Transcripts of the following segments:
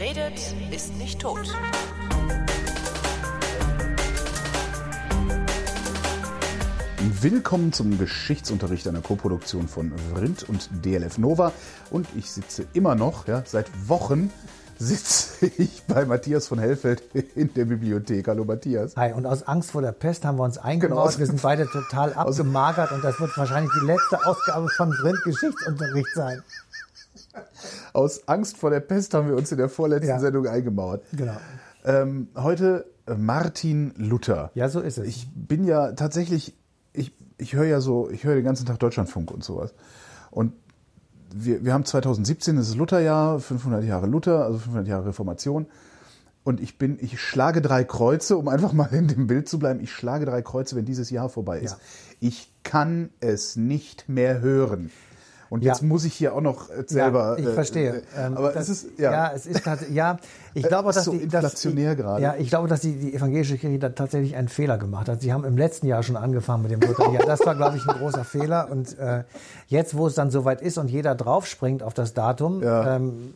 Wer redet, ist nicht tot. Willkommen zum Geschichtsunterricht einer Koproduktion von Vrindt und DLF Nova. Und ich sitze immer noch, ja, seit Wochen sitze ich bei Matthias von Hellfeld in der Bibliothek. Hallo Matthias. Hi, und aus Angst vor der Pest haben wir uns eingebaut. Genau. Wir sind beide total abgemagert und das wird wahrscheinlich die letzte Ausgabe von Vrindt Geschichtsunterricht sein. Aus Angst vor der Pest haben wir uns in der vorletzten Ja. Sendung eingemauert. Genau. Ähm, heute äh, Martin Luther. Ja, so ist es. Ich bin ja tatsächlich, ich, ich höre ja so, ich höre den ganzen Tag Deutschlandfunk und sowas. Und wir, wir haben 2017, das ist Lutherjahr, 500 Jahre Luther, also 500 Jahre Reformation. Und ich bin, ich schlage drei Kreuze, um einfach mal in dem Bild zu bleiben. Ich schlage drei Kreuze, wenn dieses Jahr vorbei ist. Ja. Ich kann es nicht mehr hören. Und Ja. jetzt muss ich hier auch noch äh, selber. ja, ich äh, verstehe. äh, Ähm, aber das, es ist, ja. ja, es ist ja, ich Äh, glaube, dass so die, inflationär dass, gerade. Ja, ich glaube, dass die, die evangelische Kirche da tatsächlich einen Fehler gemacht hat. Sie haben im letzten Jahr schon angefangen mit dem Lutherjahr. Das war, glaube ich, ein großer Fehler. Und äh, jetzt, wo es dann soweit ist und jeder draufspringt auf das Datum, Ja. ähm,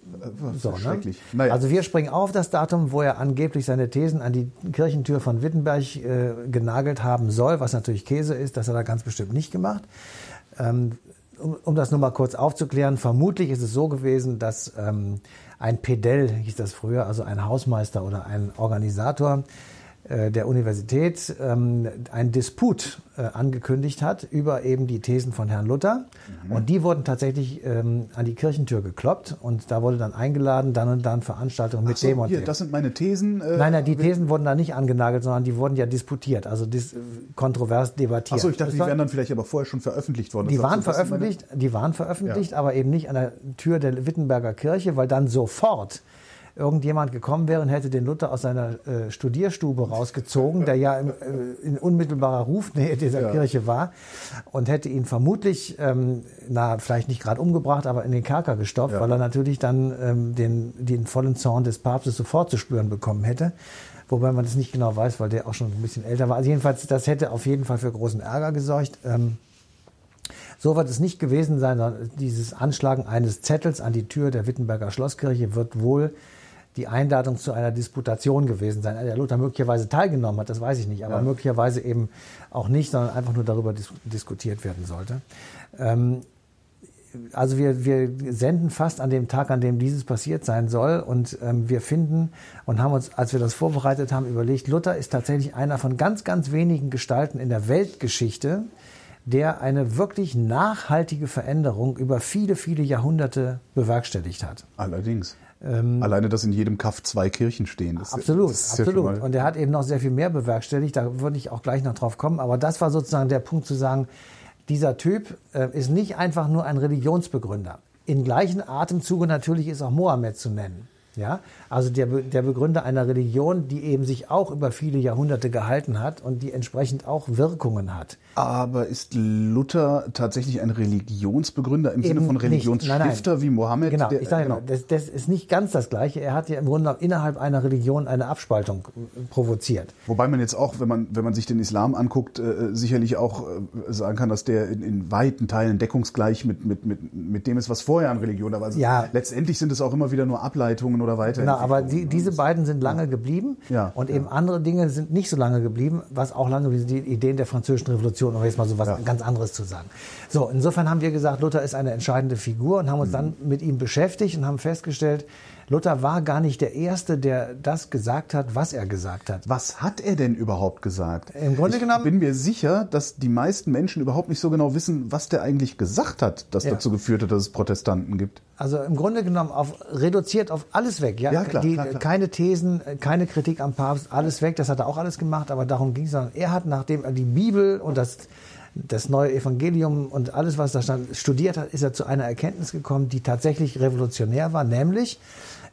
so, ne? schrecklich. Naja. Also wir springen auf das Datum, wo er angeblich seine Thesen an die Kirchentür von Wittenberg äh, genagelt haben soll, was natürlich Käse ist. Das hat er ganz bestimmt nicht gemacht. Ähm, um, um das nur mal kurz aufzuklären, vermutlich ist es so gewesen, dass ähm, ein Pedell, hieß das früher, also ein Hausmeister oder ein Organisator der Universität, ähm, einen Disput äh, angekündigt hat über eben die Thesen von Herrn Luther. Und die wurden tatsächlich ähm, an die Kirchentür gekloppt und da wurde dann eingeladen, dann und dann Veranstaltungen mit so, dem und hier, dem. das sind meine Thesen. Äh, Nein, nein, die Thesen wurden da nicht angenagelt, sondern die wurden ja disputiert, also dis äh, kontrovers debattiert. Achso, ich dachte, Es die war- wären dann vielleicht aber vorher schon veröffentlicht worden. die Das waren das sind meine- veröffentlicht, die waren veröffentlicht, aber eben nicht an der Tür der Wittenberger Kirche, weil dann sofort irgendjemand gekommen wäre und hätte den Luther aus seiner äh, Studierstube rausgezogen, der ja im, äh, in unmittelbarer Rufnähe dieser Ja. Kirche war und hätte ihn vermutlich, ähm, na vielleicht nicht gerade umgebracht, aber in den Kerker gestopft, Ja. weil er natürlich dann ähm, den, den vollen Zorn des Papstes sofort zu spüren bekommen hätte. Wobei man das nicht genau weiß, weil der auch schon ein bisschen älter war. Also jedenfalls, das hätte auf jeden Fall für großen Ärger gesorgt. Ähm, so wird es nicht gewesen sein, sondern dieses Anschlagen eines Zettels an die Tür der Wittenberger Schlosskirche wird wohl die Einladung zu einer Disputation gewesen sein. an Der Luther möglicherweise teilgenommen hat, das weiß ich nicht, aber Ja. möglicherweise eben auch nicht, sondern einfach nur darüber dis diskutiert werden sollte. Ähm, also wir, wir senden fast an dem Tag, an dem dieses passiert sein soll. Und ähm, wir finden und haben uns, als wir das vorbereitet haben, überlegt, Luther ist tatsächlich einer von ganz, ganz wenigen Gestalten in der Weltgeschichte, der eine wirklich nachhaltige Veränderung über viele, viele Jahrhunderte bewerkstelligt hat. Allerdings. Alleine, dass in jedem Kaff zwei Kirchen stehen. Das, Ähm, Absolut, das ja absolut. mal- Und er hat eben noch sehr viel mehr bewerkstelligt. Da würde ich auch gleich noch drauf kommen. Aber das war sozusagen der Punkt zu sagen, dieser Typ äh, ist nicht einfach nur ein Religionsbegründer. In gleichen Atemzuge natürlich ist auch Mohammed zu nennen. Ja, also der, der Begründer einer Religion, die eben sich auch über viele Jahrhunderte gehalten hat und die entsprechend auch Wirkungen hat. Aber ist Luther tatsächlich ein Religionsbegründer im Sinne Eben von nicht. Religionsstifter Nein, nein. wie Mohammed? Genau, der- ich sage genau. Das, das ist nicht ganz das Gleiche. Er hat ja im Grunde innerhalb einer Religion eine Abspaltung äh, provoziert. Wobei man jetzt auch, wenn man, wenn man sich den Islam anguckt, äh, sicherlich auch äh, sagen kann, dass der in, in weiten Teilen deckungsgleich mit, mit, mit, mit dem ist, was vorher an Religion da war. Also Ja. Letztendlich sind es auch immer wieder nur Ableitungen oder Weiterentwicklungen. Aber die, diese beiden sind lange geblieben Ja, und eben andere Dinge sind nicht so lange geblieben, was auch lange wie die Ideen der französischen Revolution, um jetzt mal so was Ja. ganz anderes zu sagen. So, insofern haben wir gesagt, Luther ist eine entscheidende Figur und haben uns dann mit ihm beschäftigt und haben festgestellt, Luther war gar nicht der Erste, der das gesagt hat, was er gesagt hat. Was hat er denn überhaupt gesagt? Im Grunde ich genommen- bin mir sicher, dass die meisten Menschen überhaupt nicht so genau wissen, was der eigentlich gesagt hat, das Ja. dazu geführt hat, dass es Protestanten gibt. Also im Grunde genommen auf, reduziert auf alles weg. Ja, Ja, klar, Die, klar, klar. Keine Thesen, keine Kritik am Papst, alles weg. Das hat er auch alles gemacht, aber darum ging es. Er hat, nachdem er die Bibel und das, das neue Evangelium und alles, was da stand, studiert hat, ist er zu einer Erkenntnis gekommen, die tatsächlich revolutionär war, nämlich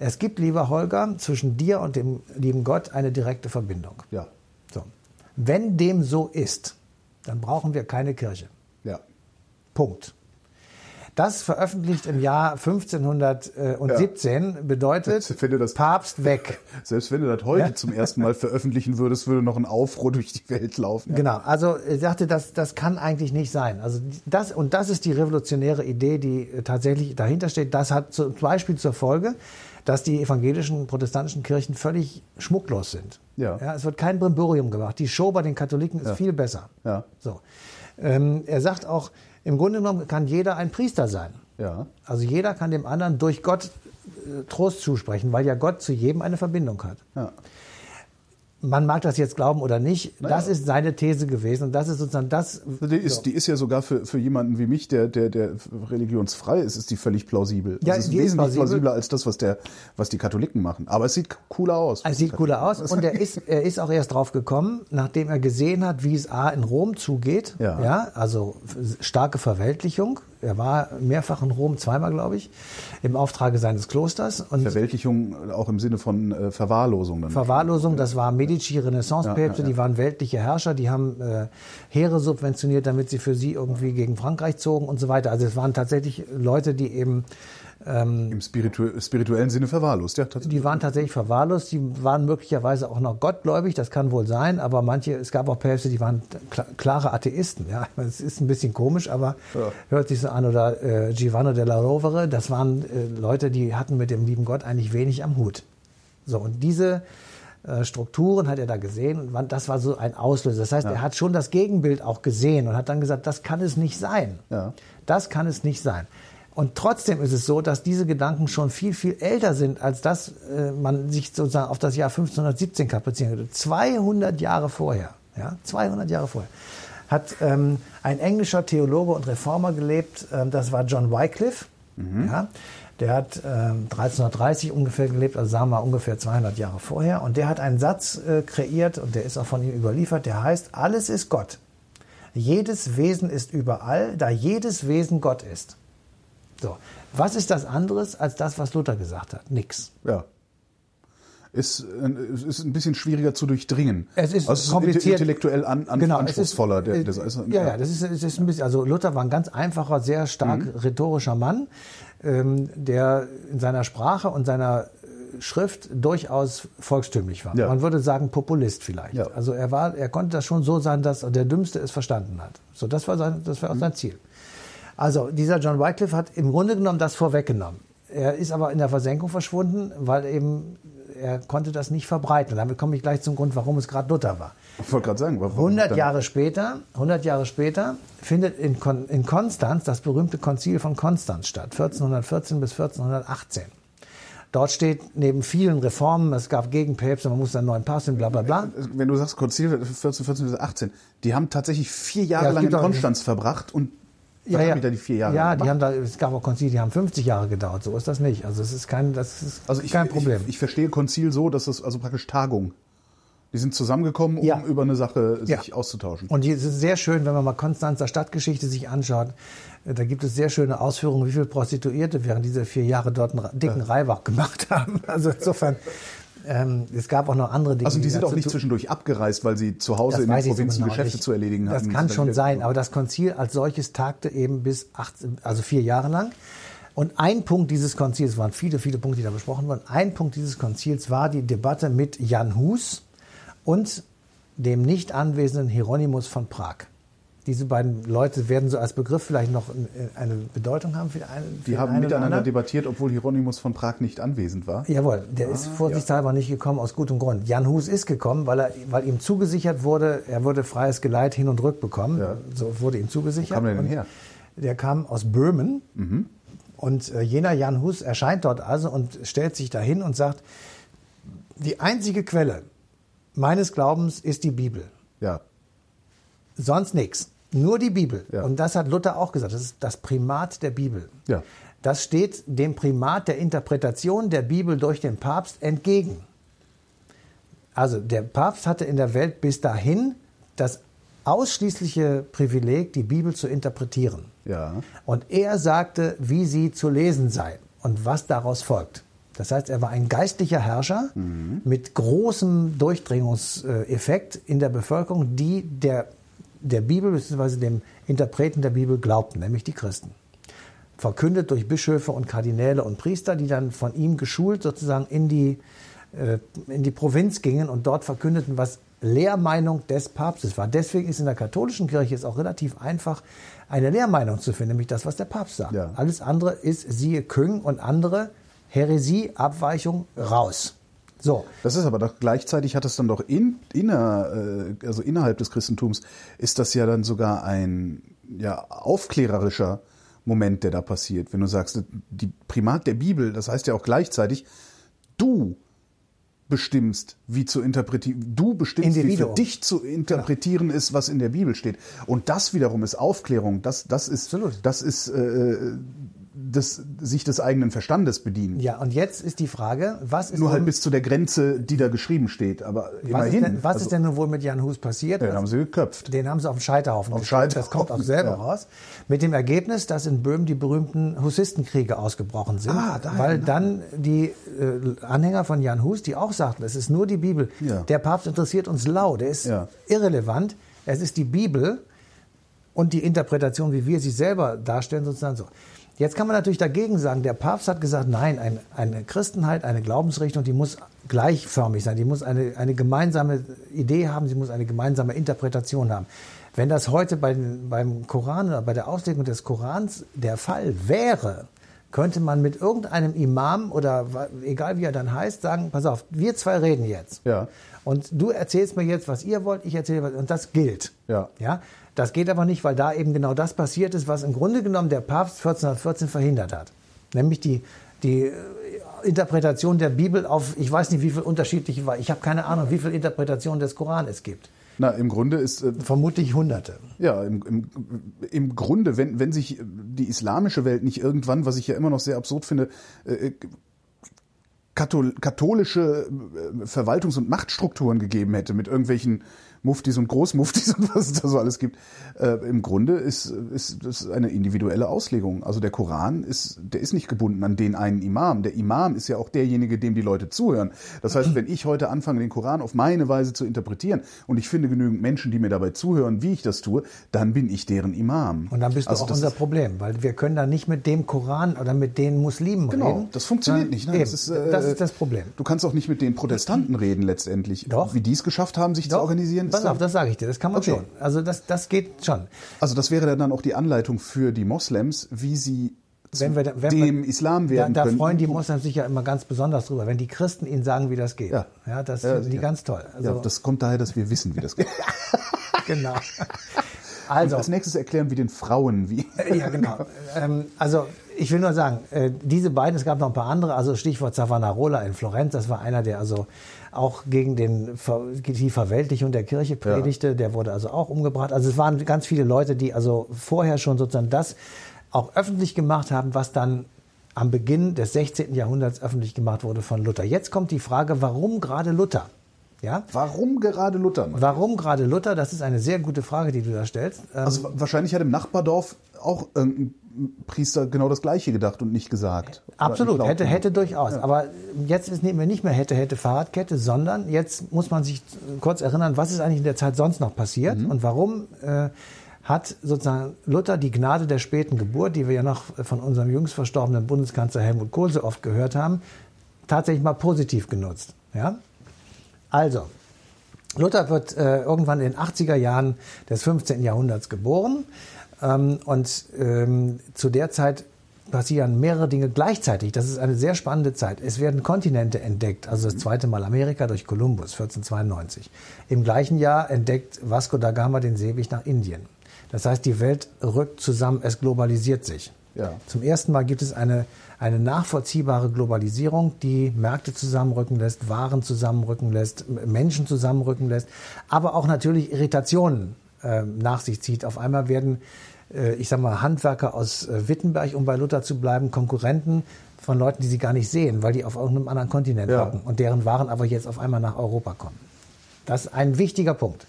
es gibt, lieber Holger, zwischen dir und dem lieben Gott eine direkte Verbindung. Ja, So. Wenn dem so ist, dann brauchen wir keine Kirche. ja. Punkt. Das veröffentlicht im Jahr 1517 bedeutet Ich finde das- Papst weg. Selbst wenn du das heute Ja. zum ersten Mal veröffentlichen würdest, würde noch ein Aufruhr durch die Welt laufen. Genau, also er sagte, das, das kann eigentlich nicht sein. Also das, und das ist die revolutionäre Idee, die äh, tatsächlich dahinter steht. Das hat zum Beispiel zur Folge, dass die evangelischen, protestantischen Kirchen völlig schmucklos sind. Ja. es wird kein Brimborium gemacht. Die Show bei den Katholiken ist Ja. viel besser. Ja. So. Ähm, er sagt auch, im Grunde genommen kann jeder ein Priester sein. Ja. Also jeder kann dem anderen durch Gott äh, Trost zusprechen, weil ja Gott zu jedem eine Verbindung hat. Ja. Man mag das jetzt glauben oder nicht, Naja. das ist seine These gewesen und das ist sozusagen das. Die ist, die ist ja sogar für, für jemanden wie mich, der, der, der religionsfrei ist, ist die völlig plausibel. Ja, es ist die ist wesentlich plausibel. plausibler als das, was, der, was die Katholiken machen. Aber es sieht cooler aus. Es sieht cooler aus und er ist, er ist auch erst drauf gekommen, nachdem er gesehen hat, wie es A in Rom zugeht. Ja. also f- starke Verweltlichung. Er war mehrfach in Rom, zweimal glaube ich, im Auftrage seines Klosters. Und Verweltlichung auch im Sinne von äh, Verwahrlosung. Dann. Verwahrlosung, das war Medici, Renaissance-Päpste, Ja, ja, ja. die waren weltliche Herrscher, die haben äh, Heere subventioniert, damit sie für sie irgendwie gegen Frankreich zogen und so weiter. Also es waren tatsächlich Leute, die eben Im spiritu spirituellen Sinne verwahrlost. Ja, tatsächlich. Die waren tatsächlich verwahrlost, die waren möglicherweise auch noch gottgläubig, das kann wohl sein, aber manche, es gab auch Päpste, die waren kla klare Atheisten. Ja, es ist ein bisschen komisch, aber Ja. hört sich so an. Oder äh, Giovanni della Rovere, das waren äh, Leute, die hatten mit dem lieben Gott eigentlich wenig am Hut. So, und diese äh, Strukturen hat er da gesehen und das war so ein Auslöser. Das heißt, er hat schon das Gegenbild auch gesehen und hat dann gesagt, das kann es nicht sein. Ja. Das kann es nicht sein. Und trotzdem ist es so, dass diese Gedanken schon viel, viel älter sind, als dass äh, man sich sozusagen auf das Jahr 1517 kaprizieren würde. 200 Jahre vorher, ja, 200 Jahre vorher, hat ähm, ein englischer Theologe und Reformer gelebt, ähm, das war John Wycliffe. Ja, der hat ähm, 1330 ungefähr gelebt, also sagen wir mal ungefähr 200 Jahre vorher. Und der hat einen Satz äh, kreiert und der ist auch von ihm überliefert, der heißt, alles ist Gott. Jedes Wesen ist überall, da jedes Wesen Gott ist. So. Was ist das anderes als das, was Luther gesagt hat? Nix. Ja. Ist, äh, es ist ein bisschen schwieriger zu durchdringen. Es ist also kompliziert. intellektuell an, an, Genau, es anspruchsvoller. ist, der, äh, das ist, ja, ja, das ist, ist ein bisschen, also Luther war ein ganz einfacher, sehr stark Mhm. rhetorischer Mann, ähm, der in seiner Sprache und seiner äh, Schrift durchaus volkstümlich war. Ja. Man würde sagen Populist vielleicht. Ja. Also er war, er konnte das schon so sein, dass der Dümmste es verstanden hat. So, das war sein, das war auch Mhm. sein Ziel. Also dieser John Wycliffe hat im Grunde genommen das vorweggenommen. Er ist aber in der Versenkung verschwunden, weil eben er konnte das nicht verbreiten. Damit komme ich gleich zum Grund, warum es gerade Luther war. ich wollte gerade sagen. warum 100 dann- Jahre später, 100 Jahre später findet in, Kon in Konstanz das berühmte Konzil von Konstanz statt, 1414 bis 1418. Dort steht neben vielen Reformen, es gab Gegenpäpste, man musste einen neuen Pass und bla bla bla. Wenn du sagst Konzil 14, 14 bis 18, die haben tatsächlich vier Jahre Ja, lang in Konstanz verbracht und was haben die vier Jahre Ja, die haben da, es gab auch Konzile, die haben 50 Jahre gedauert. So ist das nicht. Also es ist kein, das ist Also ich, kein Problem. Ich, ich verstehe Konzil so, dass das also praktisch Tagung. Die sind zusammengekommen, um Ja. über eine Sache sich Ja. auszutauschen. Und es ist sehr schön, wenn man mal Konstanzer Stadtgeschichte sich anschaut. Da gibt es sehr schöne Ausführungen, wie viele Prostituierte während dieser vier Jahre dort einen dicken Reibach gemacht haben. Also insofern, ähm, es gab auch noch andere Dinge. also die sind auch nicht zwischendurch abgereist, weil sie zu Hause Das in den ich so Provinzen genau Geschäfte nicht. zu erledigen hatten. Das kann schon sein, aber das Konzil als solches tagte eben bis 18, also vier Jahre lang. Und ein Punkt dieses Konzils, es waren viele, viele Punkte, die da besprochen wurden, ein Punkt dieses Konzils war die Debatte mit Jan Hus und dem nicht anwesenden Hieronymus von Prag. Diese beiden Leute werden so als Begriff vielleicht noch äh, eine Bedeutung haben für den einen. Die haben einen miteinander debattiert, obwohl Hieronymus von Prag nicht anwesend war. Jawohl, der ist Ah, vorsichtshalber nicht gekommen aus gutem Grund. Jan Hus ist gekommen, weil, er, weil ihm zugesichert wurde, er würde freies Geleit hin und rück bekommen. Ja. So wurde ihm zugesichert. Wo kam der denn her? Der kam aus Böhmen. Und äh, jener Jan Hus erscheint dort also und stellt sich dahin und sagt, die einzige Quelle meines Glaubens ist die Bibel. Ja. Sonst nichts. Nur die Bibel. Ja. Und das hat Luther auch gesagt. Das ist das Primat der Bibel. Ja. Das steht dem Primat der Interpretation der Bibel durch den Papst entgegen. Also der Papst hatte in der Welt bis dahin das ausschließliche Privileg, die Bibel zu interpretieren. Ja. Und er sagte, wie sie zu lesen sei und was daraus folgt. Das heißt, er war ein geistlicher Herrscher mit großem Durchdringungseffekt in der Bevölkerung, die der, der Bibel bzw. dem Interpreten der Bibel glaubten, nämlich die Christen. Verkündet durch Bischöfe und Kardinäle und Priester, die dann von ihm geschult sozusagen in die, äh, in die Provinz gingen und dort verkündeten, was Lehrmeinung des Papstes war. Deswegen ist in der katholischen Kirche es auch relativ einfach, eine Lehrmeinung zu finden, nämlich das, was der Papst sagt. Ja. Alles andere ist siehe Küng und andere Häresie, Abweichung, raus. So. Das ist aber doch gleichzeitig hat es dann doch in, inner, äh, also innerhalb des Christentums ist das ja dann sogar ein ja, aufklärerischer Moment, der da passiert. Wenn du sagst, die Primat der Bibel, das heißt ja auch gleichzeitig, du bestimmst, wie zu interpretieren, du bestimmst, wie für Individuum. dich zu interpretieren ist, was in der Bibel steht. Und das wiederum ist Aufklärung, das, das ist, Absolut. das ist äh, das, sich des eigenen Verstandes bedienen. Ja, und jetzt ist die Frage, was ist Nur halt bis zu der Grenze, die da geschrieben steht. Aber was, ist immerhin. denn, was also, ist denn nun wohl mit Jan Hus passiert? Den haben sie geköpft. Den haben sie auf den Scheiterhaufen Auf gestellt. Das Scheiterhaufen, kommt auch selber ja. raus. Mit dem Ergebnis, dass in Böhmen die berühmten Hussistenkriege ausgebrochen sind. Ah, daher, weil ne? dann die äh, Anhänger von Jan Hus, die auch sagten, es ist nur die Bibel. Ja. Der Papst interessiert uns lau. Der ist Ja. irrelevant. Es ist die Bibel und die Interpretation, wie wir sie selber darstellen, sozusagen so. Jetzt kann man natürlich dagegen sagen, der Papst hat gesagt, nein, ein, eine Christenheit, eine Glaubensrichtung, die muss gleichförmig sein, die muss eine, eine gemeinsame Idee haben, sie muss eine gemeinsame Interpretation haben. Wenn das heute bei, beim Koran oder bei der Auslegung des Korans der Fall wäre, könnte man mit irgendeinem Imam oder egal wie er dann heißt, sagen, pass auf, wir zwei reden jetzt. Ja. Und du erzählst mir jetzt, was ihr wollt, ich erzähle was, und das gilt. Ja. Ja. Das geht aber nicht, weil da eben genau das passiert ist, was im Grunde genommen der Papst 1414 verhindert hat. Nämlich die, die äh, Interpretation der Bibel auf, ich weiß nicht, wie viel unterschiedliche war. Ich habe keine Ahnung, wie viel Interpretationen des Koran es gibt. Na, im Grunde ist äh, Vermutlich hunderte. Ja, im, im, im Grunde, wenn, wenn sich die islamische Welt nicht irgendwann, was ich ja immer noch sehr absurd finde, äh, kathol katholische äh, Verwaltungs- und Machtstrukturen gegeben hätte mit irgendwelchen Muftis und Großmuftis und was es da so alles gibt. Äh, Im Grunde ist, ist das eine individuelle Auslegung. Also der Koran ist, der ist nicht gebunden an den einen Imam. Der Imam ist ja auch derjenige, dem die Leute zuhören. Das heißt, wenn ich heute anfange, den Koran auf meine Weise zu interpretieren und ich finde genügend Menschen, die mir dabei zuhören, wie ich das tue, dann bin ich deren Imam. Und dann bist du Also auch unser Problem, weil wir können da nicht mit dem Koran oder mit den Muslimen Genau, reden. das funktioniert nicht. Ne? Das, ist, äh, das ist das Problem. Du kannst auch nicht mit den Protestanten reden letztendlich. Doch. Wie die es geschafft haben, sich zu Doch, organisieren. Pass dann- auf, das sage ich dir, das kann man Okay. schon. Also das, das geht schon. Also das wäre dann auch die Anleitung für die Moslems, wie sie Wenn wir, da- wenn dem wir, Islam da, werden da können. freuen die Moslems sich ja immer ganz besonders drüber, wenn die Christen ihnen sagen, wie das geht. Ja. ja das Ja, finden die ja. ganz toll. Also, ja, das kommt daher, dass wir wissen, wie das geht. genau. Und Also, als nächstes erklären wir den Frauen, wie. ja, genau. ähm, also, ich will nur sagen, äh, diese beiden, es gab noch ein paar andere, also Stichwort Savonarola in Florenz, das war einer, der also auch gegen den, die Verweltlichung der Kirche predigte, der wurde also auch umgebracht. Also es waren ganz viele Leute, die also vorher schon sozusagen das auch öffentlich gemacht haben, was dann am Beginn des 16. Jahrhunderts öffentlich gemacht wurde von Luther. Jetzt kommt die Frage, warum gerade Luther? Ja? Warum gerade Luther? Warum gerade Luther? Das ist eine sehr gute Frage, die du da stellst. Ähm, Also wahrscheinlich hat im Nachbardorf auch irgendein Priester genau das Gleiche gedacht und nicht gesagt. Absolut, hätte, hätte durchaus. Aber jetzt ist nehmen wir nicht mehr hätte, hätte Fahrradkette, sondern jetzt muss man sich kurz erinnern, was ist eigentlich in der Zeit sonst noch passiert Mhm. und warum äh, hat sozusagen Luther die Gnade der späten Geburt, die wir ja noch von unserem jüngst verstorbenen Bundeskanzler Helmut Kohl so oft gehört haben, tatsächlich mal positiv genutzt. Ja? Also, Luther wird äh, irgendwann in den 80er Jahren des 15. Jahrhunderts geboren ähm, und ähm, zu der Zeit passieren mehrere Dinge gleichzeitig. Das ist eine sehr spannende Zeit. Es werden Kontinente entdeckt, also das zweite Mal Amerika durch Kolumbus 1492. Im gleichen Jahr entdeckt Vasco da Gama den Seeweg nach Indien. Das heißt, die Welt rückt zusammen, es globalisiert sich. Ja. Zum ersten Mal gibt es eine, eine nachvollziehbare Globalisierung, die Märkte zusammenrücken lässt, Waren zusammenrücken lässt, Menschen zusammenrücken lässt, aber auch natürlich Irritationen äh, nach sich zieht. Auf einmal werden, äh, ich sag mal, Handwerker aus äh, Wittenberg, um bei Luther zu bleiben, Konkurrenten von Leuten, die sie gar nicht sehen, weil die auf irgendeinem anderen Kontinent Ja. hocken und deren Waren aber jetzt auf einmal nach Europa kommen. Das ist ein wichtiger Punkt.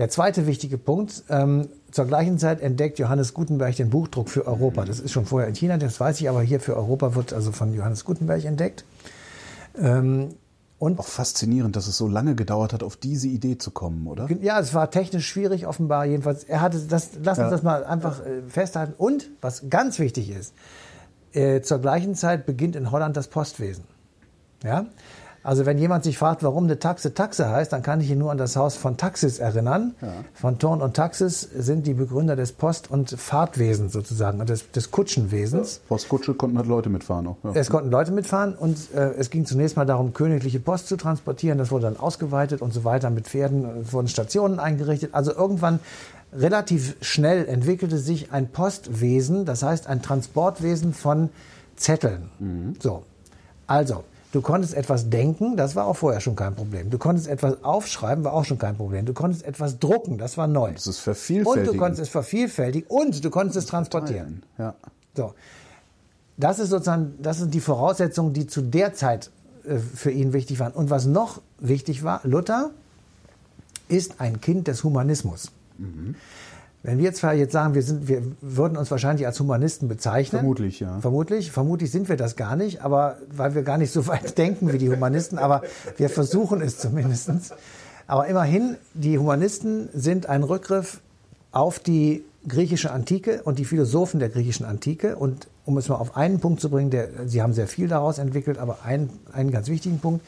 Der zweite wichtige Punkt, ähm, zur gleichen Zeit entdeckt Johannes Gutenberg den Buchdruck für Europa. Das ist schon vorher in China, das weiß ich, aber hier für Europa wird also von Johannes Gutenberg entdeckt. Ähm, und Auch faszinierend, dass es so lange gedauert hat, auf diese Idee zu kommen, oder? ja, es war technisch schwierig, offenbar. Jedenfalls, er hatte das, lass uns Ja. das mal einfach äh, festhalten. Und, was ganz wichtig ist, äh, zur gleichen Zeit beginnt in Holland das Postwesen. Ja? Also wenn jemand sich fragt, warum eine Taxe Taxe heißt, dann kann ich ihn nur an das Haus von Taxis erinnern. Ja. Von Thorn und Taxis sind die Begründer des Post- und Fahrtwesens sozusagen, des, des Kutschenwesens. Ja. Postkutsche konnten halt Leute mitfahren auch. Ja. Es konnten Leute mitfahren und äh, es ging zunächst mal darum, königliche Post zu transportieren. Das wurde dann ausgeweitet und so weiter mit Pferden. Es wurden Stationen eingerichtet. Also irgendwann relativ schnell entwickelte sich ein Postwesen, das heißt ein Transportwesen von Zetteln. Mhm. So. Also, Du konntest etwas denken, das war auch vorher schon kein Problem. Du konntest etwas aufschreiben, war auch schon kein Problem. Du konntest etwas drucken, das war neu. Das ist vervielfältigen. Und du konntest es vervielfältigen und du konntest es transportieren. Ja. So. Das ist sozusagen, das sind die Voraussetzungen, die zu der Zeit äh, für ihn wichtig waren. Und was noch wichtig war, Luther ist ein Kind des Humanismus. Mhm. Wenn wir zwar jetzt sagen, wir, sind, wir würden uns wahrscheinlich als Humanisten bezeichnen. Vermutlich, ja. Vermutlich. Vermutlich sind wir das gar nicht, aber weil wir gar nicht so weit denken wie die Humanisten, aber wir versuchen es zumindest. Aber immerhin, die Humanisten sind ein Rückgriff auf die griechische Antike und die Philosophen der griechischen Antike. Und um es mal auf einen Punkt zu bringen, der, sie haben sehr viel daraus entwickelt, aber einen, einen ganz wichtigen Punkt.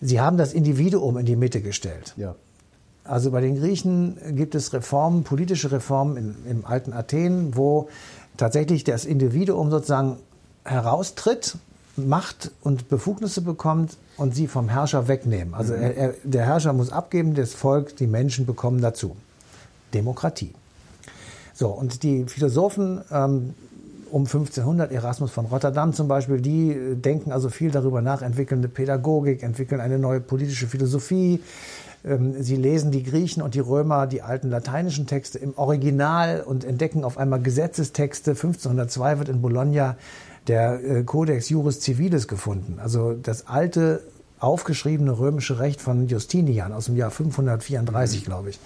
Sie haben das Individuum in die Mitte gestellt. Ja. Also bei den Griechen gibt es Reformen, politische Reformen in, im alten Athen, wo tatsächlich das Individuum sozusagen heraustritt, Macht und Befugnisse bekommt und sie vom Herrscher wegnehmen. Also er, er, der Herrscher muss abgeben, das Volk, die Menschen bekommen dazu. Demokratie. So, und die Philosophen ähm, um 1500, Erasmus von Rotterdam zum Beispiel, die denken also viel darüber nach, entwickeln eine Pädagogik, entwickeln eine neue politische Philosophie, sie lesen die Griechen und die Römer die alten lateinischen Texte im Original und entdecken auf einmal Gesetzestexte. 1502 wird in Bologna der äh, Codex Juris Civilis gefunden, also das alte aufgeschriebene römische Recht von Justinian aus dem Jahr 534, glaube ich,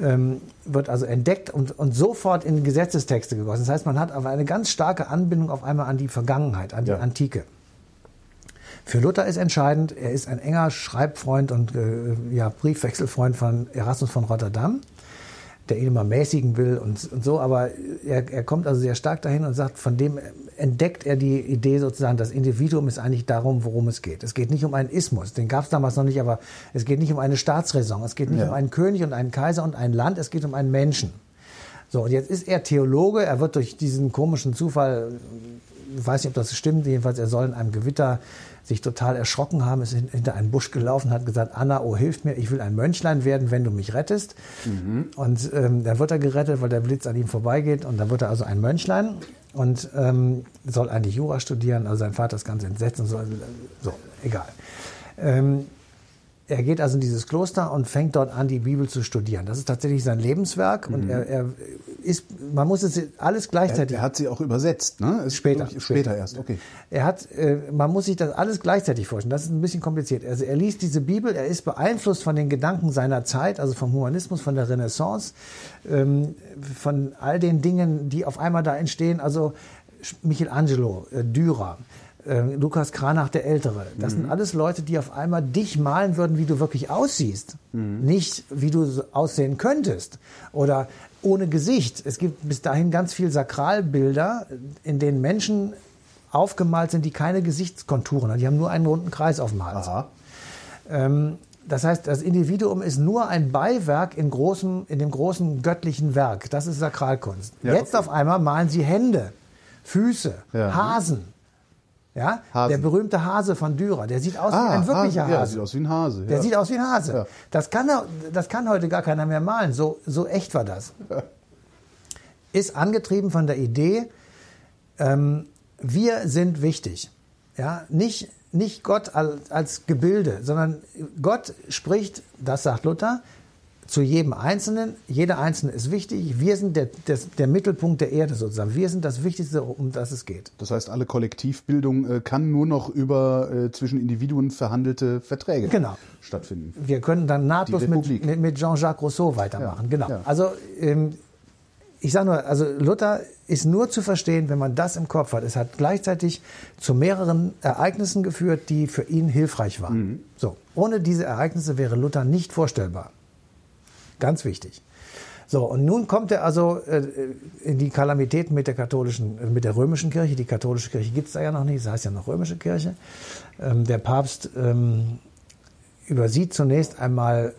ähm, wird also entdeckt und, und sofort in Gesetzestexte gegossen. Das heißt, man hat aber eine ganz starke Anbindung auf einmal an die Vergangenheit, an die ja. Antike. Für Luther ist entscheidend, er ist ein enger Schreibfreund und äh, ja, Briefwechselfreund von Erasmus von Rotterdam, der ihn immer mäßigen will und, und so, aber er, er kommt also sehr stark dahin und sagt, von dem entdeckt er die Idee sozusagen, das Individuum ist eigentlich darum, worum es geht. Es geht nicht um einen Ismus, den gab es damals noch nicht, aber es geht nicht um eine Staatsräson, es geht nicht ja. um einen König und einen Kaiser und ein Land, es geht um einen Menschen. So, und jetzt ist er Theologe, er wird durch diesen komischen Zufall, ich weiß nicht, ob das stimmt, jedenfalls er soll in einem Gewitter sich total erschrocken haben, ist hinter einen Busch gelaufen, hat gesagt, Anna, oh, hilf mir, ich will ein Mönchlein werden, wenn du mich rettest. Mhm. Und ähm, dann wird er gerettet, weil der Blitz an ihm vorbeigeht und dann wird er also ein Mönchlein und ähm, soll eigentlich Jura studieren, also sein Vater ist ganz entsetzt und so, also, so egal. Ähm, er geht also in dieses Kloster und fängt dort an, die Bibel zu studieren. Das ist tatsächlich sein Lebenswerk mhm. und er, er, ist, man muss es alles gleichzeitig. Er, er hat sie auch übersetzt, ne? Es später, später. Später erst, okay. Er hat, äh, man muss sich das alles gleichzeitig vorstellen. Das ist ein bisschen kompliziert. Also er liest diese Bibel, er ist beeinflusst von den Gedanken seiner Zeit, also vom Humanismus, von der Renaissance, ähm, von all den Dingen, die auf einmal da entstehen. Also Michelangelo, äh, Dürer, Lukas Kranach der Ältere. Das mhm. sind alles Leute, die auf einmal dich malen würden, wie du wirklich aussiehst. Mhm. Nicht, wie du aussehen könntest. Oder ohne Gesicht. Es gibt bis dahin ganz viel Sakralbilder, in denen Menschen aufgemalt sind, die keine Gesichtskonturen haben. Die haben nur einen runden Kreis auf dem Hals. Ähm, das heißt, das Individuum ist nur ein Beiwerk in, großem, in dem großen göttlichen Werk. Das ist Sakralkunst. Ja, Jetzt okay. auf einmal malen sie Hände, Füße, ja. Hasen, ja, Hasen. der berühmte Hase von Dürer, der sieht aus ah, wie ein wirklicher Hase. Ja, sieht aus wie ein Hase. Ja. Der sieht aus wie ein Hase. Ja. Das, kann, das kann heute gar keiner mehr malen. So, so echt war das. Ist angetrieben von der Idee, ähm, wir sind wichtig. Ja, nicht, nicht Gott als, als Gebilde, sondern Gott spricht, das sagt Luther, zu jedem Einzelnen. Jeder Einzelne ist wichtig. Wir sind der, der, der, Mittelpunkt der Erde sozusagen. Wir sind das Wichtigste, um das es geht. Das heißt, alle Kollektivbildung äh, kann nur noch über äh, zwischen Individuen verhandelte Verträge genau. stattfinden. Wir können dann nahtlos mit, mit, mit Jean-Jacques Rousseau weitermachen. Ja, genau. Ja. Also ähm, ich sage nur, also Luther ist nur zu verstehen, wenn man das im Kopf hat. Es hat gleichzeitig zu mehreren Ereignissen geführt, die für ihn hilfreich waren. Mhm. So, ohne diese Ereignisse wäre Luther nicht vorstellbar. Ganz wichtig. So, und nun kommt er also äh, in die Kalamitäten mit der katholischen, äh, mit der römischen Kirche. Die katholische Kirche gibt es da ja noch nicht, das heißt ja noch römische Kirche. Ähm, der Papst ähm, übersieht zunächst einmal,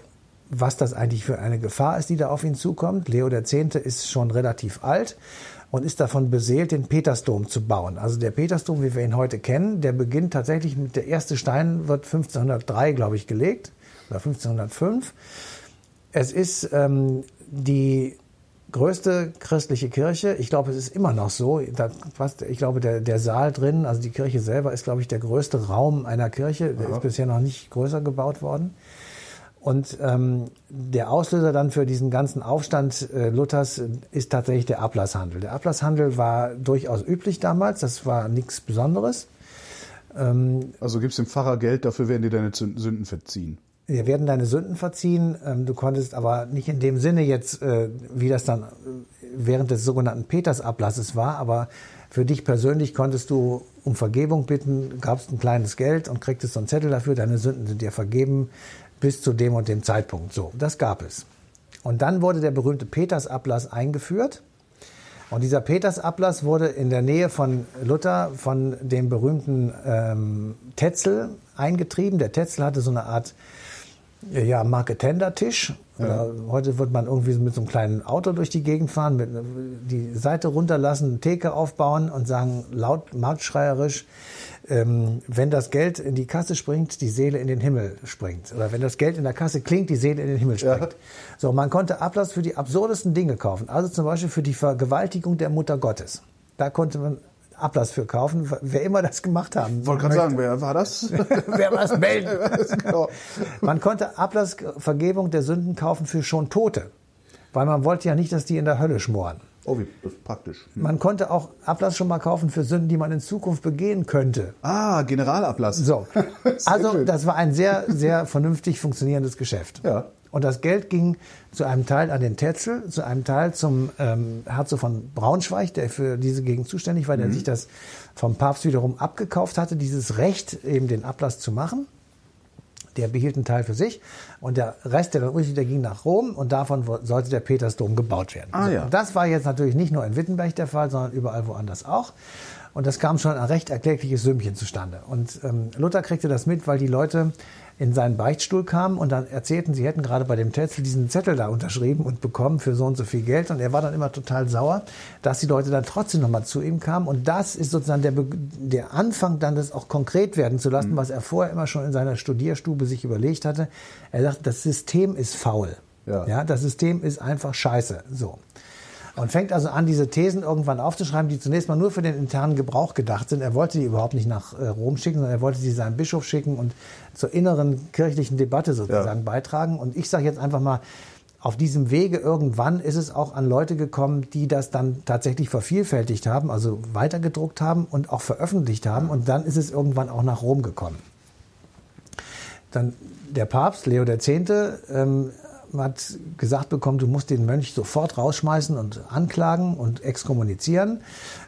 was das eigentlich für eine Gefahr ist, die da auf ihn zukommt. Leo X. ist schon relativ alt und ist davon beseelt, den Petersdom zu bauen. Also der Petersdom, wie wir ihn heute kennen, der beginnt tatsächlich mit der erste Stein wird 1503, glaube ich, gelegt oder 1505. Es ist ähm, die größte christliche Kirche. Ich glaube, es ist immer noch so. ich glaube, der, der Saal drin, also die Kirche selber, ist, glaube ich, der größte Raum einer Kirche. Der Aha. ist bisher noch nicht größer gebaut worden. Und ähm, der Auslöser dann für diesen ganzen Aufstand äh, Luthers ist tatsächlich der Ablasshandel. Der Ablasshandel war durchaus üblich damals, das war nichts Besonderes. Ähm, also gibst dem Pfarrer Geld, dafür werden dir deine Sünden verziehen. Wir werden deine Sünden verziehen. Ähm, du konntest aber nicht in dem Sinne jetzt, äh, wie das dann äh, während des sogenannten Petersablasses war, aber für dich persönlich konntest du um Vergebung bitten, gabst ein kleines Geld und kriegtest so einen Zettel dafür, deine Sünden sind dir vergeben bis zu dem und dem Zeitpunkt. So, das gab es. Und dann wurde der berühmte Petersablass eingeführt. Und dieser Petersablass wurde in der Nähe von Luther von dem berühmten ähm, Tetzel eingetrieben. Der Tetzel hatte so eine Art ja, Marketender-Tisch. Ja. Heute wird man irgendwie mit so einem kleinen Auto durch die Gegend fahren, mit, die Seite runterlassen, eine Theke aufbauen und sagen laut marktschreierisch, ähm, wenn das Geld in die Kasse springt, die Seele in den Himmel springt. Oder wenn das Geld in der Kasse klingt, die Seele in den Himmel springt. Ja. So, man konnte Ablass für die absurdesten Dinge kaufen. Also zum Beispiel für die Vergewaltigung der Mutter Gottes. Da konnte man Ablass für kaufen, wer immer das gemacht haben. Wollte gerade sagen, wer war das? wer war das melden? genau. Man konnte Ablass, Vergebung der Sünden kaufen für schon Tote. Weil man wollte ja nicht, dass die in der Hölle schmoren. Oh, wie praktisch. Hm. Man konnte auch Ablass schon mal kaufen für Sünden, die man in Zukunft begehen könnte. Ah, Generalablass. So. also, schön. das war ein sehr, sehr vernünftig funktionierendes Geschäft. Ja. Und das Geld ging zu einem Teil an den Tetzel, zu einem Teil zum ähm, Herzog von Braunschweig, der für diese Gegend zuständig war, der mhm. sich das vom Papst wiederum abgekauft hatte, dieses Recht, eben den Ablass zu machen. Der behielt einen Teil für sich und der Rest, der dann übrig, der ging nach Rom und davon sollte der Petersdom gebaut werden. Ah, ja. Und das war jetzt natürlich nicht nur in Wittenberg der Fall, sondern überall woanders auch. Und das kam schon ein recht erklägliches Sümmchen zustande. Und ähm, Luther kriegte das mit, weil die Leute in seinen Beichtstuhl kamen und dann erzählten, sie hätten gerade bei dem Tetzel diesen Zettel da unterschrieben und bekommen für so und so viel Geld. Und er war dann immer total sauer, dass die Leute dann trotzdem nochmal zu ihm kamen. Und das ist sozusagen der, der Anfang, dann das auch konkret werden zu lassen, mhm. was er vorher immer schon in seiner Studierstube sich überlegt hatte. Er sagt, das System ist faul. Ja. ja, das System ist einfach scheiße. So. Und fängt also an, diese Thesen irgendwann aufzuschreiben, die zunächst mal nur für den internen Gebrauch gedacht sind. Er wollte die überhaupt nicht nach äh, Rom schicken, sondern er wollte sie seinem Bischof schicken und zur inneren kirchlichen Debatte sozusagen ja. beitragen. Und ich sage jetzt einfach mal, auf diesem Wege irgendwann ist es auch an Leute gekommen, die das dann tatsächlich vervielfältigt haben, also weitergedruckt haben und auch veröffentlicht haben. Und dann ist es irgendwann auch nach Rom gekommen. Dann der Papst Leo X. Ähm, hat gesagt bekommen, du musst den Mönch sofort rausschmeißen und anklagen und exkommunizieren,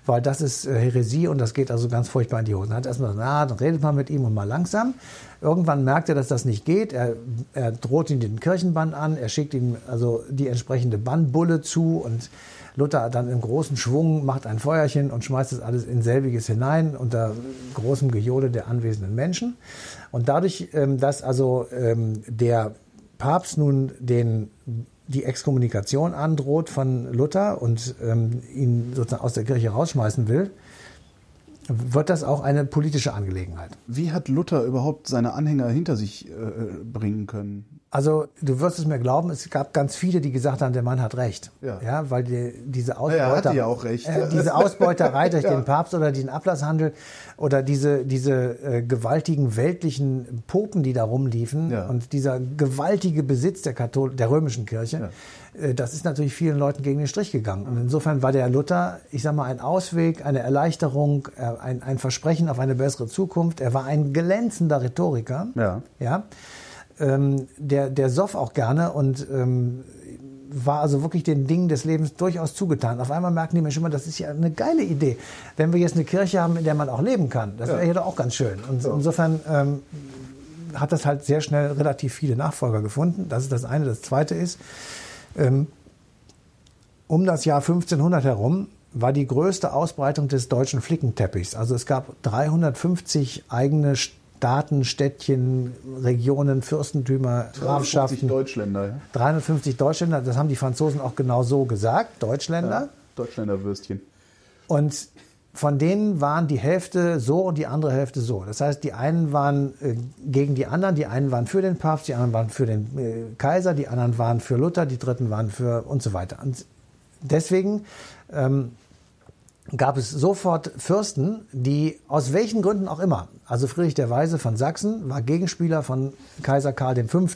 weil das ist äh, Häresie und das geht also ganz furchtbar in die Hosen. Er hat erstmal gesagt, na, dann redet man mit ihm und mal langsam. Irgendwann merkt er, dass das nicht geht. Er, er droht ihm den Kirchenbann an, er schickt ihm also die entsprechende Bannbulle zu und Luther dann im großen Schwung macht ein Feuerchen und schmeißt das alles in selbiges hinein unter großem Gejohle der anwesenden Menschen. Und dadurch, ähm, dass also ähm, der Papst nun den, die Exkommunikation androht von Luther und ähm, ihn sozusagen aus der Kirche rausschmeißen will, wird das auch eine politische Angelegenheit. Wie hat Luther überhaupt seine Anhänger hinter sich äh, bringen können? Also du wirst es mir glauben, es gab ganz viele, die gesagt haben, der Mann hat recht. Ja, ja weil die, diese Ausbeuter, ja, ja äh, diese Ausbeuterei durch den Papst oder den Ablasshandel oder diese, diese äh, gewaltigen weltlichen Popen, die da rumliefen und dieser gewaltige Besitz der, Kathol der römischen Kirche, äh, das ist natürlich vielen Leuten gegen den Strich gegangen. Und insofern war der Luther, ich sag mal, ein Ausweg, eine Erleichterung, äh, ein, ein Versprechen auf eine bessere Zukunft. Er war ein glänzender Rhetoriker. Ja. ja ähm, der, der soff auch gerne und ähm, war also wirklich den Dingen des Lebens durchaus zugetan. Auf einmal merken die Menschen immer, das ist ja eine geile Idee. Wenn wir jetzt eine Kirche haben, in der man auch leben kann, das wäre ja doch auch ganz schön. Und ja. insofern ähm, hat das halt sehr schnell relativ viele Nachfolger gefunden. Das ist das eine. Das zweite ist, ähm, um das Jahr 1500 herum war die größte Ausbreitung des deutschen Flickenteppichs. Also es gab 350 eigene Staaten, Städtchen, Regionen, Fürstentümer, 50 Grafschaften. Deutschländer, ja. 350 Deutschländer, das haben die Franzosen auch genau so gesagt, Deutschländer. Deutschländer Würstchen. Und von denen waren die Hälfte so und die andere Hälfte so. Das heißt, die einen waren äh, gegen die anderen, die einen waren für den Papst, die anderen waren für den äh, Kaiser, die anderen waren für Luther, die dritten waren für und so weiter. Und deswegen ähm, gab es sofort Fürsten, die aus welchen Gründen auch immer, also Friedrich der Weise von Sachsen war Gegenspieler von Kaiser Karl V.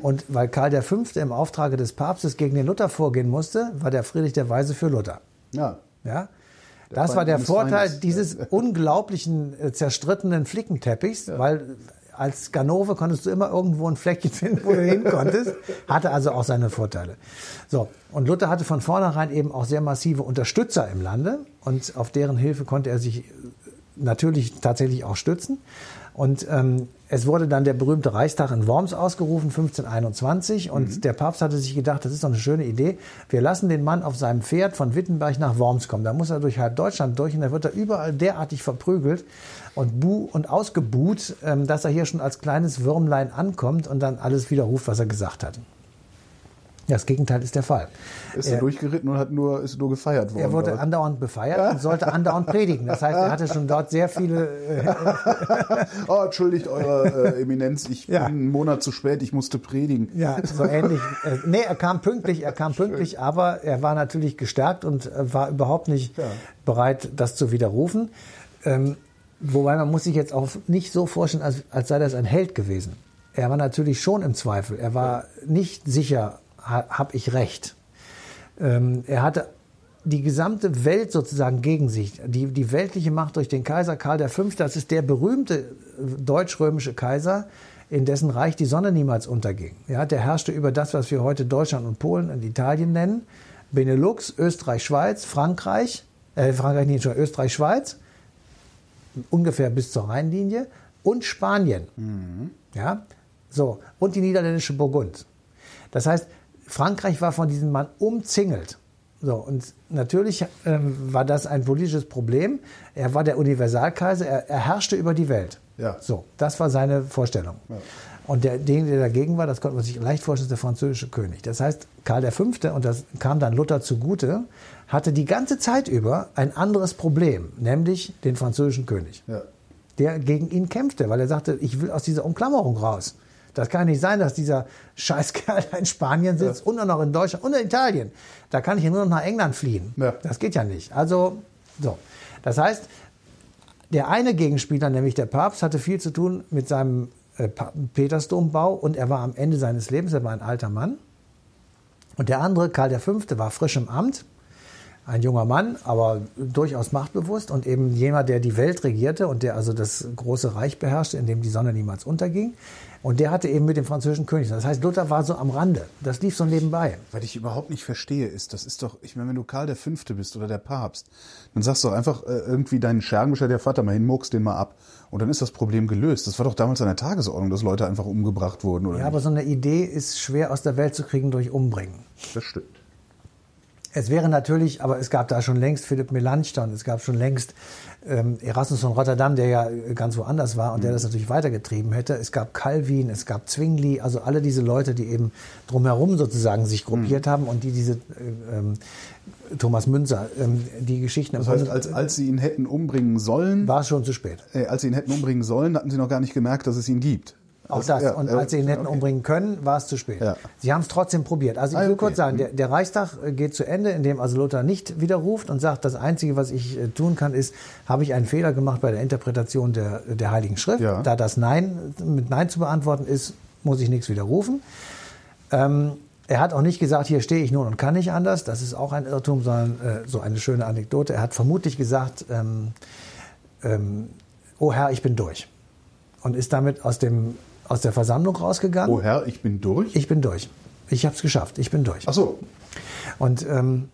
Und weil Karl V. im Auftrage des Papstes gegen den Luther vorgehen musste, war der Friedrich der Weise für Luther. Ja. Ja? Das Feind war der Vorteil Feindes. dieses unglaublichen äh, zerstrittenen Flickenteppichs, weil als Ganove konntest du immer irgendwo ein Fleckchen finden, wo du hin konntest. Hatte also auch seine Vorteile. So, und Luther hatte von vornherein eben auch sehr massive Unterstützer im Lande und auf deren Hilfe konnte er sich natürlich tatsächlich auch stützen. Und ähm, es wurde dann der berühmte Reichstag in Worms ausgerufen, 1521. Und der Papst hatte sich gedacht, das ist doch eine schöne Idee. Wir lassen den Mann auf seinem Pferd von Wittenberg nach Worms kommen. Da muss er durch halb Deutschland durch und da wird er überall derartig verprügelt und bu und ausgebuht, ähm, dass er hier schon als kleines Würmlein ankommt und dann alles widerruft, was er gesagt hat. Das Gegenteil ist der Fall. Ist er Er- durchgeritten und hat nur, ist nur gefeiert worden. Er wurde oder? andauernd befeiert und sollte andauernd predigen. Das heißt, er hatte schon dort sehr viele äh, oh, entschuldigt eure äh, Eminenz, ich Ja. bin einen Monat zu spät, ich musste predigen. Ja, so ähnlich. Äh, nee, er kam pünktlich, er kam pünktlich, aber er war natürlich gestärkt und äh, war überhaupt nicht bereit, das zu widerrufen. Ähm, wobei man muss sich jetzt auch nicht so vorstellen, als, als sei das ein Held gewesen. Er war natürlich schon im Zweifel. Er war nicht sicher, habe ich recht. Ähm, er hatte die gesamte Welt sozusagen gegen sich. Die, die weltliche Macht durch den Kaiser Karl V., das ist der berühmte äh, deutsch-römische Kaiser, in dessen Reich die Sonne niemals unterging. Ja, der herrschte über das, was wir heute Deutschland und Polen und Italien nennen. Benelux, Österreich, Schweiz, Frankreich, äh, Frankreich nicht, schon Österreich, Schweiz, ungefähr bis zur Rheinlinie und Spanien. Ja, so. Und die niederländische Burgund. Das heißt, Frankreich war von diesem Mann umzingelt. So, und natürlich ähm, war das ein politisches Problem. Er war der Universalkaiser, er, er herrschte über die Welt. Ja. So, das war seine Vorstellung. Und der, der, der dagegen war, das konnte man sich leicht vorstellen, ist der französische König. Das heißt, Karl V., und das kam dann Luther zugute, hatte die ganze Zeit über ein anderes Problem, nämlich den französischen König Ja. der gegen ihn kämpfte, weil er sagte, ich will aus dieser Umklammerung raus. Das kann nicht sein, dass dieser Scheißkerl in Spanien sitzt und auch noch in Deutschland und in Italien. Da kann ich ja nur noch nach England fliehen. Ja. Das geht ja nicht. Also, so. Das heißt, der eine Gegenspieler, nämlich der Papst, hatte viel zu tun mit seinem äh, Petersdombau und er war am Ende seines Lebens, er war ein alter Mann. Und der andere, Karl V., war frisch im Amt, ein junger Mann, aber durchaus machtbewusst und eben jemand, der die Welt regierte und der also das große Reich beherrschte, in dem die Sonne niemals unterging. Und der hatte eben mit dem französischen König. Das heißt, Luther war so am Rande. Das lief so nebenbei. Was ich überhaupt nicht verstehe, ist, das ist doch, ich meine, wenn du Karl V. bist oder der Papst, dann sagst du doch einfach äh, irgendwie deinen Schergenwischer, der Vater mal hin, muckst den mal ab. Und dann ist das Problem gelöst. Das war doch damals an der Tagesordnung, dass Leute einfach umgebracht wurden, oder Ja, aber nicht? so eine Idee ist schwer aus der Welt zu kriegen durch Umbringen. Das stimmt. Es wäre natürlich, aber es gab da schon längst Philipp Melanchthon, es gab schon längst ähm, Erasmus von Rotterdam, der ja äh, ganz woanders war und der das natürlich weitergetrieben hätte. Es gab Calvin, es gab Zwingli, also alle diese Leute, die eben drumherum sozusagen sich gruppiert haben und die diese äh, ähm, Thomas Münzer, ähm, die Geschichten Das heißt, als, als sie ihn hätten umbringen sollen, war es schon zu spät. äh, als sie ihn hätten umbringen sollen, hatten sie noch gar nicht gemerkt, dass es ihn gibt. Auch das. ja, und als sie ihn hätten okay. umbringen können, war es zu spät. Ja. Sie haben es trotzdem probiert. Also ich Ah, will okay. kurz sagen, der, der Reichstag äh, geht zu Ende, indem also Luther nicht widerruft und sagt, das Einzige, was ich äh, tun kann, ist, habe ich einen Fehler gemacht bei der Interpretation der, der Heiligen Schrift. Ja. Da das Nein mit Nein zu beantworten ist, muss ich nichts widerrufen. Ähm, er hat auch nicht gesagt, hier stehe ich nun und kann nicht anders. Das ist auch ein Irrtum, sondern äh, so eine schöne Anekdote. Er hat vermutlich gesagt, ähm, ähm, oh Herr, ich bin durch. Und ist damit aus, dem, aus der Versammlung rausgegangen. Oh Herr, ich bin durch. Ich bin durch. Ich habe es geschafft. Ich bin durch. Ach so. Und ähm,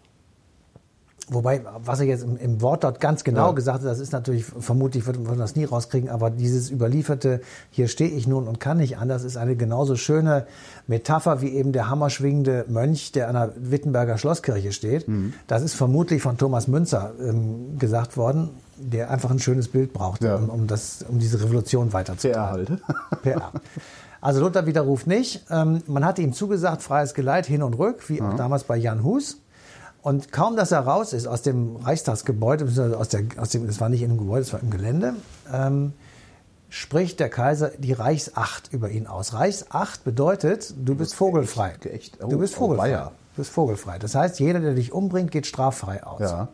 Wobei, was er jetzt im, im Wort dort ganz genau Ja. gesagt hat, das ist natürlich, vermutlich wird man das nie rauskriegen, aber dieses überlieferte, hier stehe ich nun und kann nicht anders, ist eine genauso schöne Metapher wie eben der hammerschwingende Mönch, der an der Wittenberger Schlosskirche steht. Mhm. Das ist vermutlich von Thomas Münzer ähm, gesagt worden, der einfach ein schönes Bild braucht, Ja. um, um, das, um diese Revolution weiterzutreiben. PR halt. PR. Also Luther widerruft nicht. Ähm, man hatte ihm zugesagt, freies Geleit hin und rück, wie auch damals bei Jan Hus. Und kaum, dass er raus ist aus dem Reichstagsgebäude, aus, der, aus dem, es war nicht in dem Gebäude, es war im Gelände, ähm, spricht der Kaiser die Reichsacht über ihn aus. Reichsacht bedeutet, du bist vogelfrei. Oh, du bist oh, vogelfrei. weia. du bist vogelfrei. Das heißt, jeder, der dich umbringt, geht straffrei aus. Ja.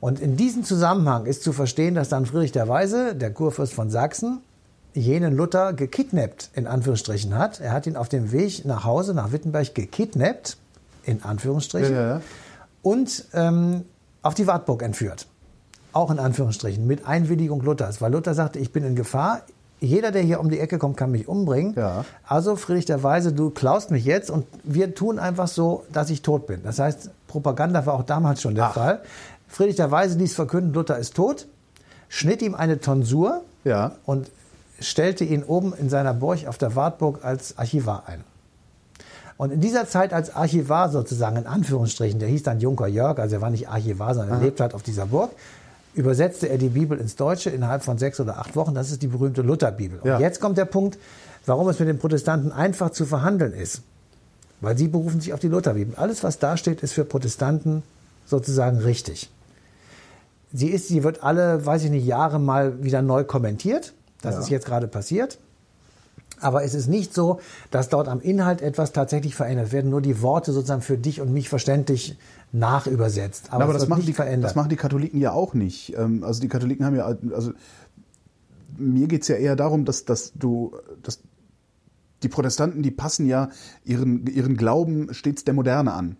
Und in diesem Zusammenhang ist zu verstehen, dass dann Friedrich der Weise, der Kurfürst von Sachsen, jenen Luther gekidnappt, in Anführungsstrichen hat. Er hat ihn auf dem Weg nach Hause, nach Wittenberg, gekidnappt, in Anführungsstrichen, Ja, ja, und ähm, auf die Wartburg entführt. Auch in Anführungsstrichen, mit Einwilligung Luthers. Weil Luther sagte, ich bin in Gefahr, jeder, der hier um die Ecke kommt, kann mich umbringen. Ja. Also Friedrich der Weise, du klaust mich jetzt und wir tun einfach so, dass ich tot bin. Das heißt, Propaganda war auch damals schon der Ach. Fall. Friedrich der Weise ließ verkünden, Luther ist tot, schnitt ihm eine Tonsur Ja. und stellte ihn oben in seiner Burg auf der Wartburg als Archivar ein. Und in dieser Zeit als Archivar sozusagen, in Anführungsstrichen, der hieß dann Junker Jörg, also er war nicht Archivar, sondern er lebt halt auf dieser Burg, übersetzte er die Bibel ins Deutsche innerhalb von sechs oder acht Wochen. Das ist die berühmte Lutherbibel. Und Ja. jetzt kommt der Punkt, warum es mit den Protestanten einfach zu verhandeln ist. Weil sie berufen sich auf die Lutherbibel. Alles, was da steht, ist für Protestanten sozusagen richtig. Sie ist, sie wird alle, weiß ich nicht, Jahre mal wieder neu kommentiert. Das Ja. ist jetzt gerade passiert. Aber es ist nicht so, dass dort am Inhalt etwas tatsächlich verändert werden, nur die Worte sozusagen für dich und mich verständlich nachübersetzt. Aber, Aber, es das, machen die, verändert. das machen die Katholiken ja auch nicht. Ähm, Also die Katholiken haben ja, also mir geht's ja eher darum, dass, dass du, dass die Protestanten, die passen ja ihren, ihren Glauben stets der Moderne an.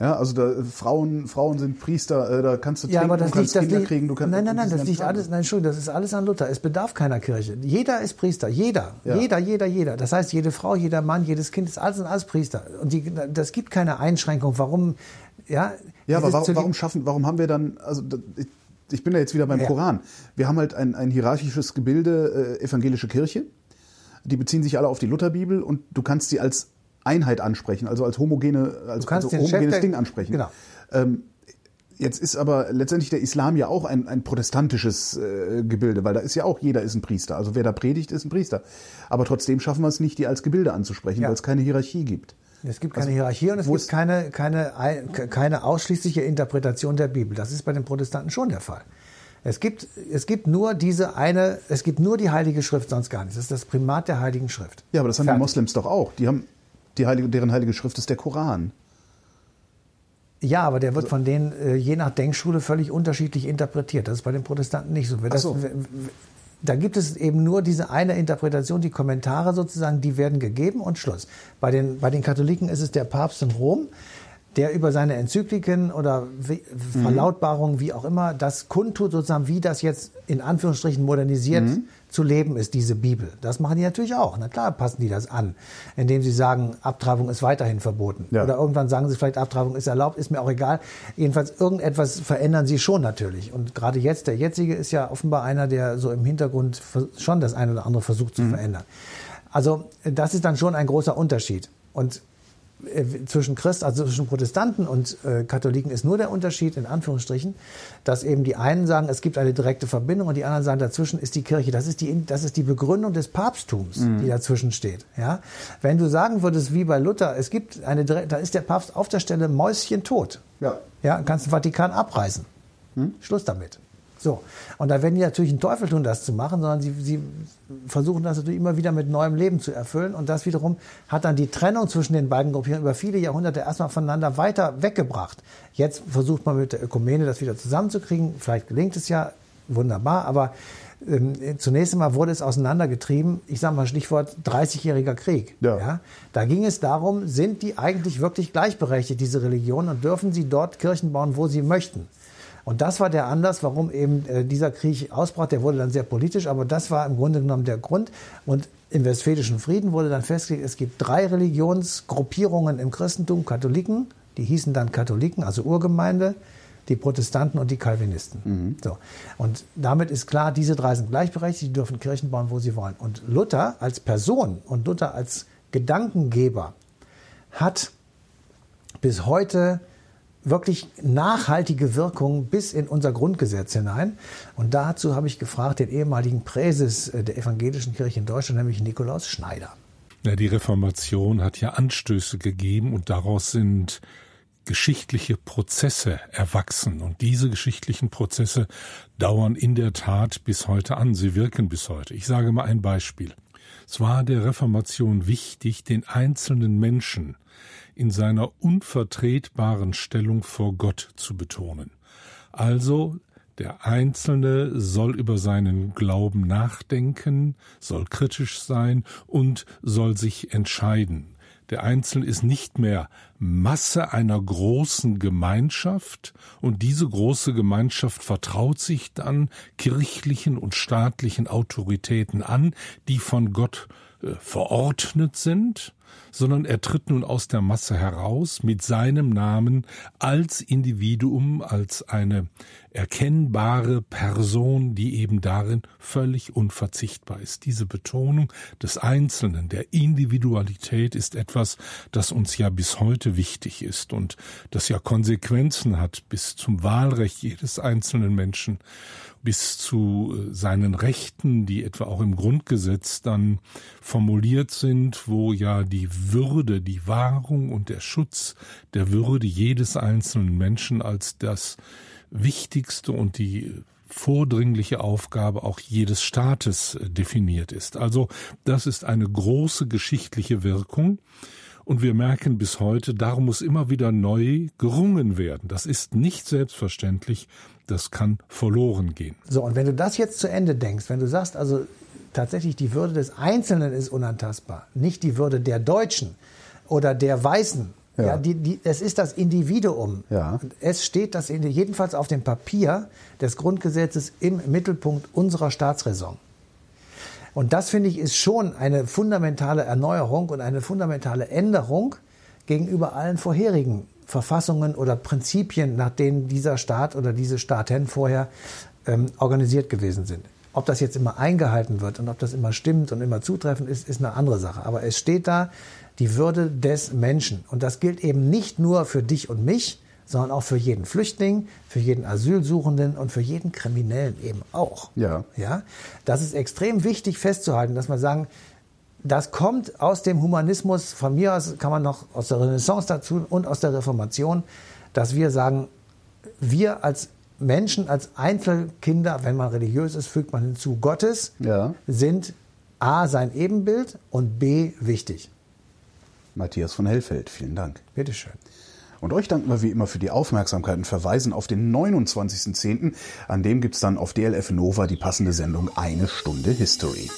Ja, also da, Frauen, Frauen sind Priester, äh, da kannst du ja, aber trinken, das du kannst liegt, das Kinder liegt, kriegen, du kannst nein, nein, nein, das liegt ganzen alles, nein, Entschuldigung, das ist alles an Luther. Es bedarf keiner Kirche. Jeder ist Priester, jeder, Ja. jeder, jeder, jeder. Das heißt, jede Frau, jeder Mann, jedes Kind ist alles sind alles Priester. Und die, das gibt keine Einschränkung. Warum, ja? Ja, aber warum, warum schaffen, warum haben wir dann, also ich bin da jetzt wieder beim Ja. Koran. Wir haben halt ein, ein hierarchisches Gebilde, äh, evangelische Kirche. Die beziehen sich alle auf die Lutherbibel und du kannst sie als Einheit ansprechen, also als homogene, als also Chef homogenes der- Ding ansprechen. Genau. Ähm, jetzt ist aber letztendlich der Islam ja auch ein, ein protestantisches äh, Gebilde, weil da ist ja auch jeder ist ein Priester. Also wer da predigt, ist ein Priester. Aber trotzdem schaffen wir es nicht, die als Gebilde anzusprechen, Ja. weil es keine Hierarchie gibt. Es gibt keine Hierarchie und es gibt keine, keine, ein- keine ausschließliche Interpretation der Bibel. Das ist bei den Protestanten schon der Fall. Es gibt, es gibt nur diese eine, es gibt nur die Heilige Schrift, sonst gar nichts. Das ist das Primat der Heiligen Schrift. Ja, aber das haben die Fertig. Moslems doch auch. Die haben die heilige, deren heilige Schrift ist der Koran. Ja, aber der wird von denen äh, je nach Denkschule völlig unterschiedlich interpretiert. Das ist bei den Protestanten nicht so. Das, so. Da gibt es eben nur diese eine Interpretation, die Kommentare sozusagen, die werden gegeben und Schluss. Bei den, bei den Katholiken ist es der Papst in Rom, der über seine Enzykliken oder Mhm. Verlautbarungen, wie auch immer, das kundtut sozusagen, wie das jetzt in Anführungsstrichen modernisiert Mhm. Zu leben ist, diese Bibel. Das machen die natürlich auch. Na klar passen die das an, indem sie sagen, Abtreibung ist weiterhin verboten. Ja. Oder irgendwann sagen sie vielleicht, Abtreibung ist erlaubt, ist mir auch egal. Jedenfalls irgendetwas verändern sie schon natürlich. Und gerade jetzt, der jetzige ist ja offenbar einer, der so im Hintergrund schon das eine oder andere versucht zu verändern. Also das ist dann schon ein großer Unterschied. Und zwischen Christ, also zwischen Protestanten und äh, Katholiken ist nur der Unterschied, in Anführungsstrichen, dass eben die einen sagen, es gibt eine direkte Verbindung und die anderen sagen, dazwischen ist die Kirche. Das ist die, das ist die Begründung des Papsttums, die dazwischen steht. Ja? Wenn du sagen würdest, wie bei Luther, es gibt eine, da ist der Papst auf der Stelle Mäuschen tot. Ja. Ja, kannst den Vatikan abreißen. Schluss damit. So. Und da werden die natürlich einen Teufel tun, das zu machen, sondern sie, sie versuchen das natürlich immer wieder mit neuem Leben zu erfüllen. Und das wiederum hat dann die Trennung zwischen den beiden Gruppierungen über viele Jahrhunderte erstmal voneinander weiter weggebracht. Jetzt versucht man mit der Ökumene das wieder zusammenzukriegen. Vielleicht gelingt es ja, wunderbar, aber ähm, zunächst einmal wurde es auseinandergetrieben, ich sage mal Stichwort 30-jähriger Krieg. Ja. Da ging es darum, sind die eigentlich wirklich gleichberechtigt, diese Religionen, und dürfen sie dort Kirchen bauen, wo sie möchten? Und das war der Anlass, warum eben äh, dieser Krieg ausbrach. Der wurde dann sehr politisch, aber das war im Grunde genommen der Grund. Und im Westfälischen Frieden wurde dann festgelegt, es gibt drei Religionsgruppierungen im Christentum, Katholiken, die hießen dann Katholiken, also Urgemeinde, die Protestanten und die Calvinisten. So. Und damit ist klar, diese drei sind gleichberechtigt, die dürfen Kirchen bauen, wo sie wollen. Und Luther als Person und Luther als Gedankengeber hat bis heute wirklich nachhaltige Wirkung bis in unser Grundgesetz hinein. Und dazu habe ich gefragt den ehemaligen Präses der evangelischen Kirche in Deutschland, nämlich Nikolaus Schneider. Ja, die Reformation hat ja Anstöße gegeben und daraus sind geschichtliche Prozesse erwachsen. Und diese geschichtlichen Prozesse dauern in der Tat bis heute an. Sie wirken bis heute. Ich sage mal ein Beispiel. Es war der Reformation wichtig, den einzelnen Menschen in seiner unvertretbaren Stellung vor Gott zu betonen. Also der Einzelne soll über seinen Glauben nachdenken, soll kritisch sein und soll sich entscheiden. Der Einzelne ist nicht mehr Masse einer großen Gemeinschaft und diese große Gemeinschaft vertraut sich dann kirchlichen und staatlichen Autoritäten an, die von Gott äh, verordnet sind sondern er tritt nun aus der Masse heraus mit seinem Namen als Individuum, als eine erkennbare Person, die eben darin völlig unverzichtbar ist. Diese Betonung des Einzelnen, der Individualität ist etwas, das uns ja bis heute wichtig ist und das ja Konsequenzen hat bis zum Wahlrecht jedes einzelnen Menschen bis zu äh, seinen Rechten, die etwa auch im Grundgesetz dann formuliert sind, wo ja die Würde, die Wahrung und der Schutz der Würde jedes einzelnen Menschen als das wichtigste und die vordringliche Aufgabe auch jedes Staates äh, definiert ist. Also das ist eine große geschichtliche Wirkung. Und wir merken bis heute, darum muss immer wieder neu gerungen werden. Das ist nicht selbstverständlich, das kann verloren gehen. So, und wenn du das jetzt zu Ende denkst, wenn du sagst, also tatsächlich die Würde des Einzelnen ist unantastbar, nicht die Würde der Deutschen oder der Weißen. Ja. ja die, die, es ist das Individuum. Ja. Es steht das in, jedenfalls auf dem Papier des Grundgesetzes im Mittelpunkt unserer Staatsräson. Und das finde ich ist schon eine fundamentale Erneuerung und eine fundamentale Änderung gegenüber allen vorherigen Verfassungen oder Prinzipien, nach denen dieser Staat oder diese Staaten vorher ähm, organisiert gewesen sind. Ob das jetzt immer eingehalten wird und ob das immer stimmt und immer zutreffend ist, ist eine andere Sache. Aber es steht da die Würde des Menschen. Und das gilt eben nicht nur für dich und mich, sondern auch für jeden Flüchtling, für jeden Asylsuchenden und für jeden Kriminellen eben auch. Ja. Ja. Das ist extrem wichtig festzuhalten, dass man sagen, das kommt aus dem Humanismus, von mir aus kann man noch aus der Renaissance dazu und aus der Reformation, dass wir sagen, wir als Menschen, als Einzelkinder, wenn man religiös ist, fügt man hinzu Gottes, ja. sind A sein Ebenbild und B wichtig. Matthias von Hellfeld, vielen Dank. Bitteschön. Und euch danken wir wie immer für die Aufmerksamkeit und verweisen auf den 29.10. An dem gibt es dann auf DLF Nova die passende Sendung Eine Stunde History.